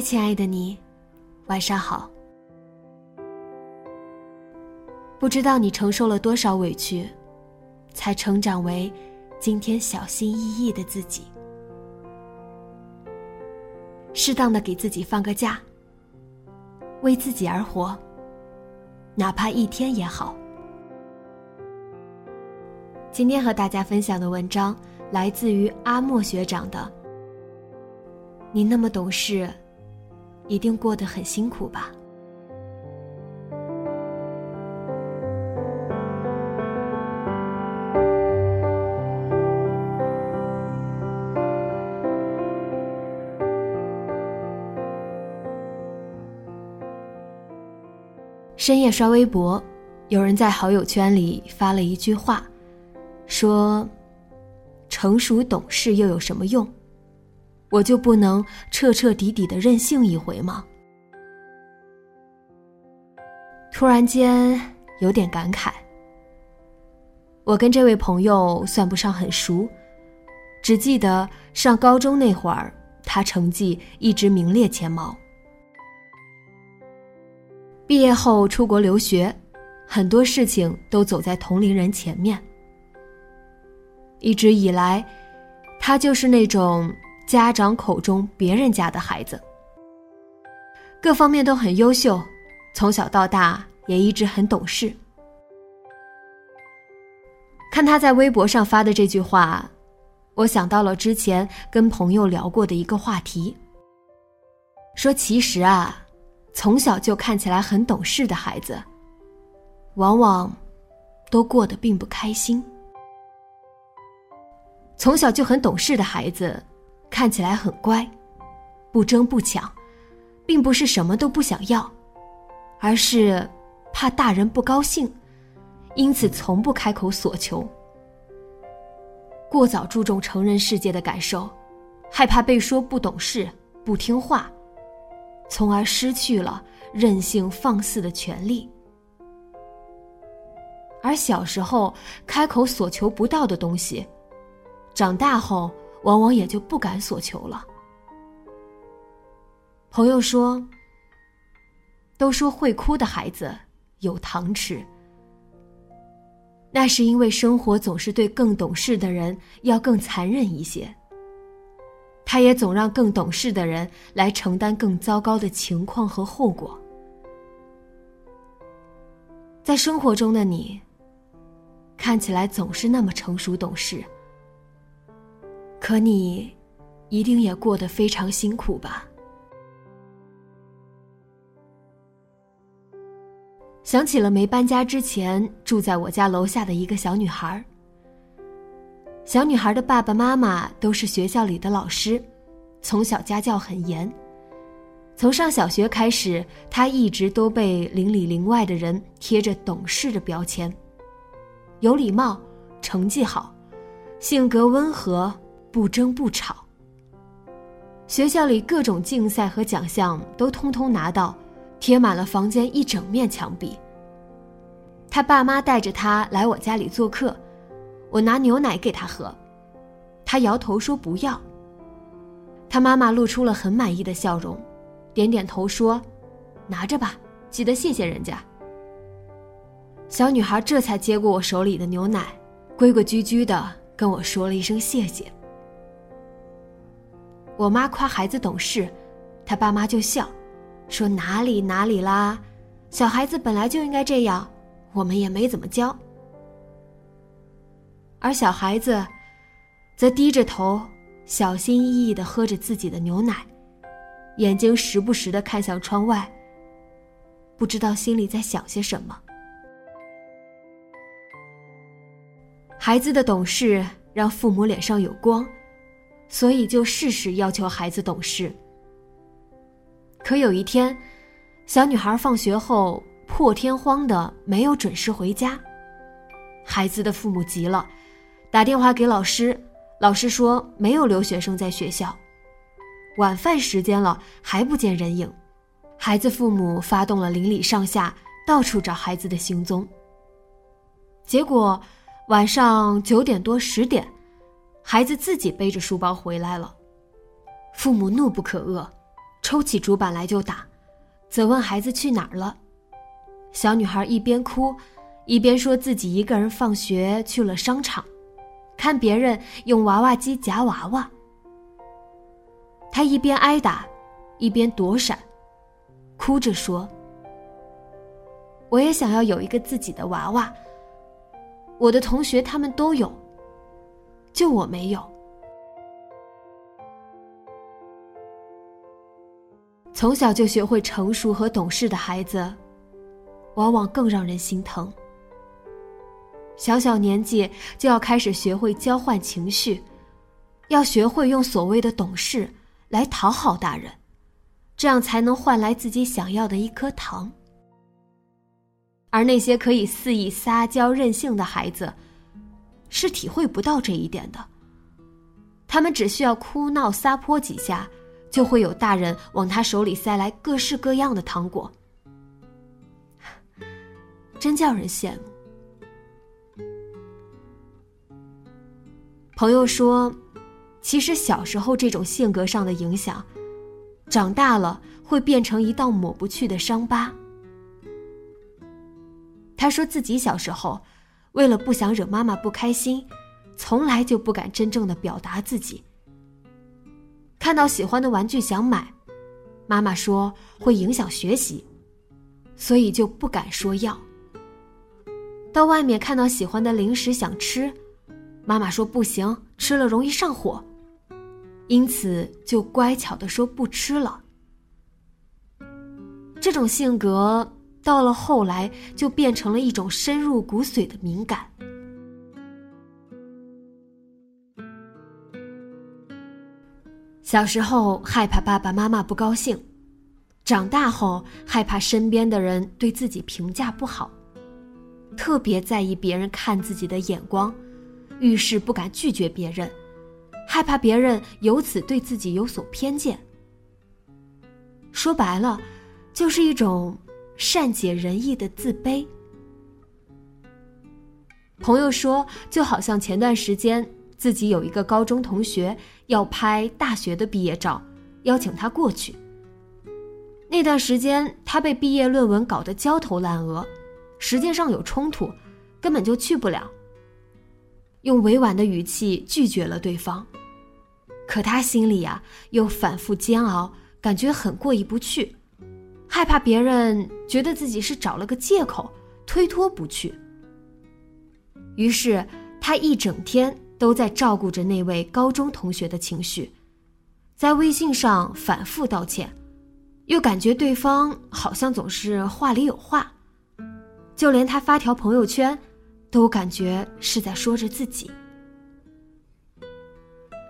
亲爱的你，晚上好。不知道你承受了多少委屈，才成长为今天小心翼翼的自己。适当的给自己放个假，为自己而活，哪怕一天也好。今天和大家分享的文章来自于阿莫学长的。你那么懂事，一定过得很辛苦吧？深夜刷微博，有人在好友圈里发了一句话，说：“成熟懂事又有什么用？”我就不能彻彻底底的任性一回吗？突然间有点感慨。我跟这位朋友算不上很熟，只记得上高中那会儿，他成绩一直名列前茅。毕业后出国留学，很多事情都走在同龄人前面。一直以来，他就是那种。家长口中别人家的孩子，各方面都很优秀，从小到大也一直很懂事。看他在微博上发的这句话，我想到了之前跟朋友聊过的一个话题，说其实啊，从小就看起来很懂事的孩子，往往都过得并不开心。从小就很懂事的孩子。看起来很乖，不争不抢，并不是什么都不想要，而是怕大人不高兴，因此从不开口索求。过早注重成人世界的感受，害怕被说不懂事、不听话，从而失去了任性放肆的权利。而小时候开口所求不到的东西，长大后。往往也就不敢所求了。朋友说：“都说会哭的孩子有糖吃，那是因为生活总是对更懂事的人要更残忍一些。他也总让更懂事的人来承担更糟糕的情况和后果。在生活中的你，看起来总是那么成熟懂事。”可你，一定也过得非常辛苦吧？想起了没搬家之前住在我家楼下的一个小女孩。小女孩的爸爸妈妈都是学校里的老师，从小家教很严。从上小学开始，她一直都被邻里邻外的人贴着懂事的标签，有礼貌，成绩好，性格温和。不争不吵。学校里各种竞赛和奖项都通通拿到，贴满了房间一整面墙壁。他爸妈带着他来我家里做客，我拿牛奶给他喝，他摇头说不要。他妈妈露出了很满意的笑容，点点头说：“拿着吧，记得谢谢人家。”小女孩这才接过我手里的牛奶，规规矩矩的跟我说了一声谢谢。我妈夸孩子懂事，他爸妈就笑，说哪里哪里啦，小孩子本来就应该这样，我们也没怎么教。而小孩子，则低着头，小心翼翼的喝着自己的牛奶，眼睛时不时的看向窗外，不知道心里在想些什么。孩子的懂事让父母脸上有光，所以就事事要求孩子懂事。可有一天，小女孩放学后破天荒的没有准时回家，孩子的父母急了，打电话给老师，老师说没有留学生在学校。晚饭时间了还不见人影，孩子父母发动了邻里上下到处找孩子的行踪。结果。晚上九点多十点，孩子自己背着书包回来了，父母怒不可遏，抽起竹板来就打，责问孩子去哪儿了。小女孩一边哭，一边说自己一个人放学去了商场，看别人用娃娃机夹娃娃。她一边挨打，一边躲闪，哭着说：“我也想要有一个自己的娃娃。”我的同学他们都有，就我没有。从小就学会成熟和懂事的孩子，往往更让人心疼。小小年纪就要开始学会交换情绪，要学会用所谓的懂事来讨好大人，这样才能换来自己想要的一颗糖。而那些可以肆意撒娇任性的孩子，是体会不到这一点的。他们只需要哭闹撒泼几下，就会有大人往他手里塞来各式各样的糖果，真叫人羡慕。朋友说，其实小时候这种性格上的影响，长大了会变成一道抹不去的伤疤。他说自己小时候，为了不想惹妈妈不开心，从来就不敢真正的表达自己。看到喜欢的玩具想买，妈妈说会影响学习，所以就不敢说要。到外面看到喜欢的零食想吃，妈妈说不行，吃了容易上火，因此就乖巧的说不吃了。这种性格。到了后来，就变成了一种深入骨髓的敏感。小时候害怕爸爸妈妈不高兴，长大后害怕身边的人对自己评价不好，特别在意别人看自己的眼光，遇事不敢拒绝别人，害怕别人由此对自己有所偏见。说白了，就是一种。善解人意的自卑。朋友说，就好像前段时间自己有一个高中同学要拍大学的毕业照，邀请他过去。那段时间他被毕业论文搞得焦头烂额，时间上有冲突，根本就去不了。用委婉的语气拒绝了对方，可他心里呀又反复煎熬，感觉很过意不去。害怕别人觉得自己是找了个借口推脱不去，于是他一整天都在照顾着那位高中同学的情绪，在微信上反复道歉，又感觉对方好像总是话里有话，就连他发条朋友圈，都感觉是在说着自己。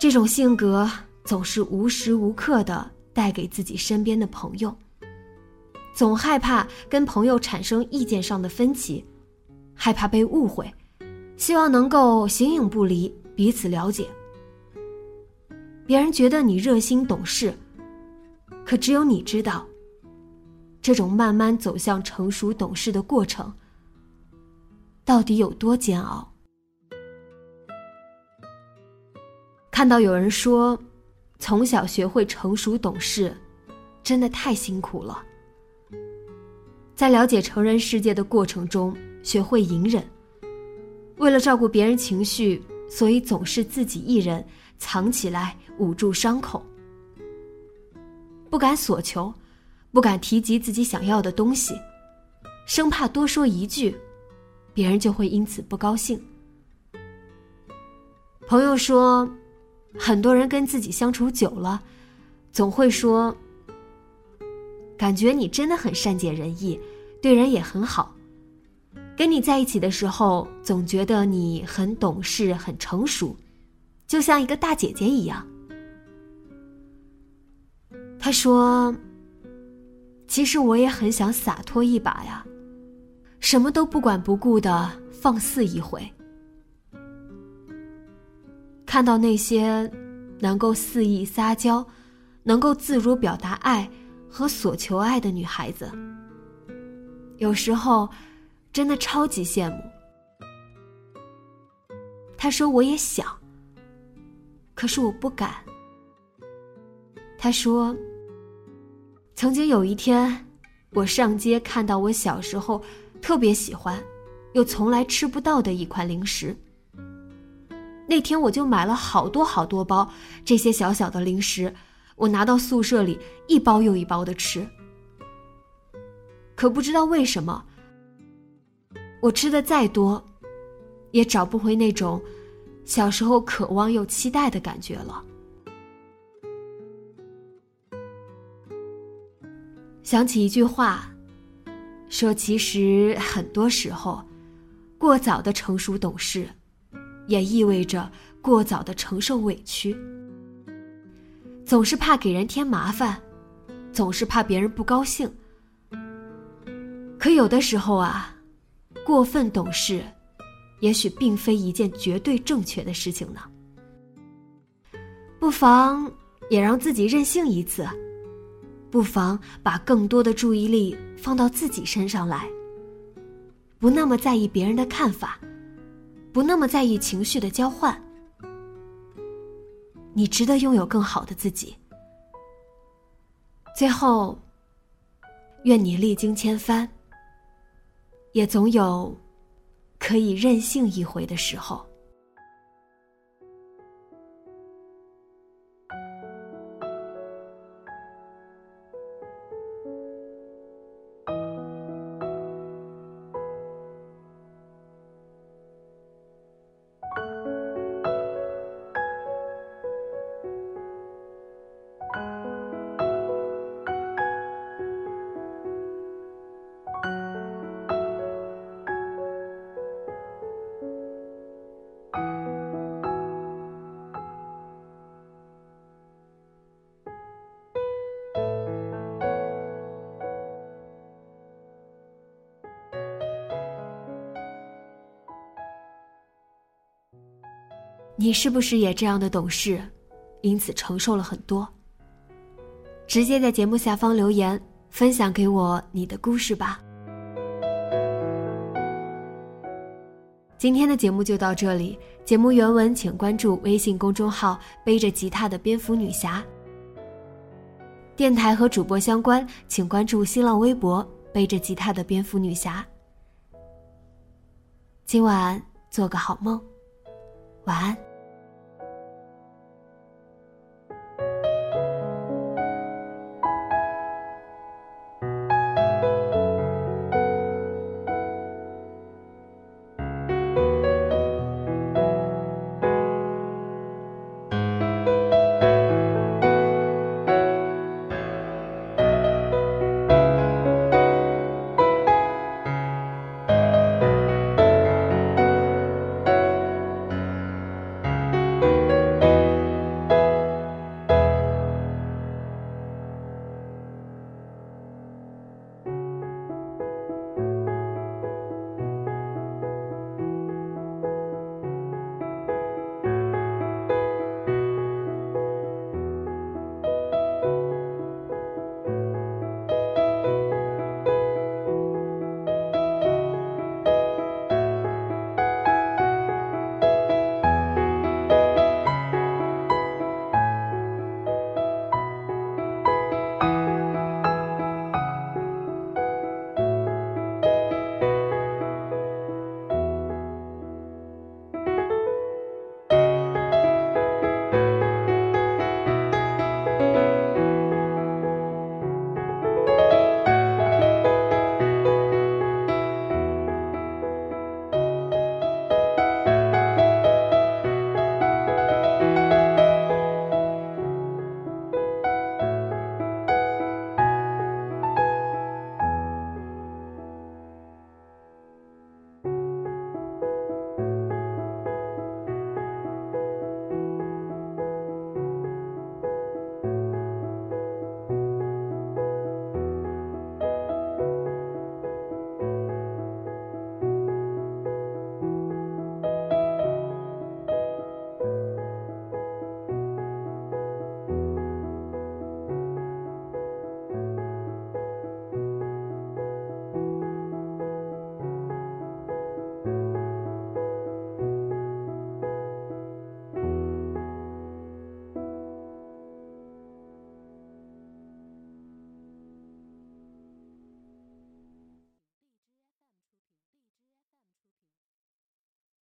这种性格总是无时无刻的带给自己身边的朋友。总害怕跟朋友产生意见上的分歧，害怕被误会，希望能够形影不离，彼此了解。别人觉得你热心懂事，可只有你知道，这种慢慢走向成熟懂事的过程到底有多煎熬。看到有人说，从小学会成熟懂事，真的太辛苦了。在了解成人世界的过程中，学会隐忍。为了照顾别人情绪，所以总是自己一人藏起来，捂住伤口，不敢索求，不敢提及自己想要的东西，生怕多说一句，别人就会因此不高兴。朋友说，很多人跟自己相处久了，总会说：“感觉你真的很善解人意，对人也很好。”跟你在一起的时候，总觉得你很懂事、很成熟，就像一个大姐姐一样。他说：“其实我也很想洒脱一把呀，什么都不管不顾的放肆一回。看到那些能够肆意撒娇、能够自如表达爱和所求爱的女孩子，有时候。”真的超级羡慕。他说：“我也想，可是我不敢。”他说：“曾经有一天，我上街看到我小时候特别喜欢，又从来吃不到的一款零食。那天我就买了好多好多包这些小小的零食，我拿到宿舍里一包又一包的吃。可不知道为什么。”我吃的再多，也找不回那种小时候渴望又期待的感觉了。想起一句话，说其实很多时候，过早的成熟懂事，也意味着过早的承受委屈。总是怕给人添麻烦，总是怕别人不高兴。可有的时候啊。过分懂事，也许并非一件绝对正确的事情呢。不妨也让自己任性一次，不妨把更多的注意力放到自己身上来，不那么在意别人的看法，不那么在意情绪的交换。你值得拥有更好的自己。最后，愿你历经千帆。也总有可以任性一回的时候。你是不是也这样的懂事，因此承受了很多？直接在节目下方留言，分享给我你的故事吧。今天的节目就到这里，节目原文请关注微信公众号“背着吉他的蝙蝠女侠”。电台和主播相关，请关注新浪微博“背着吉他的蝙蝠女侠”。今晚做个好梦，晚安。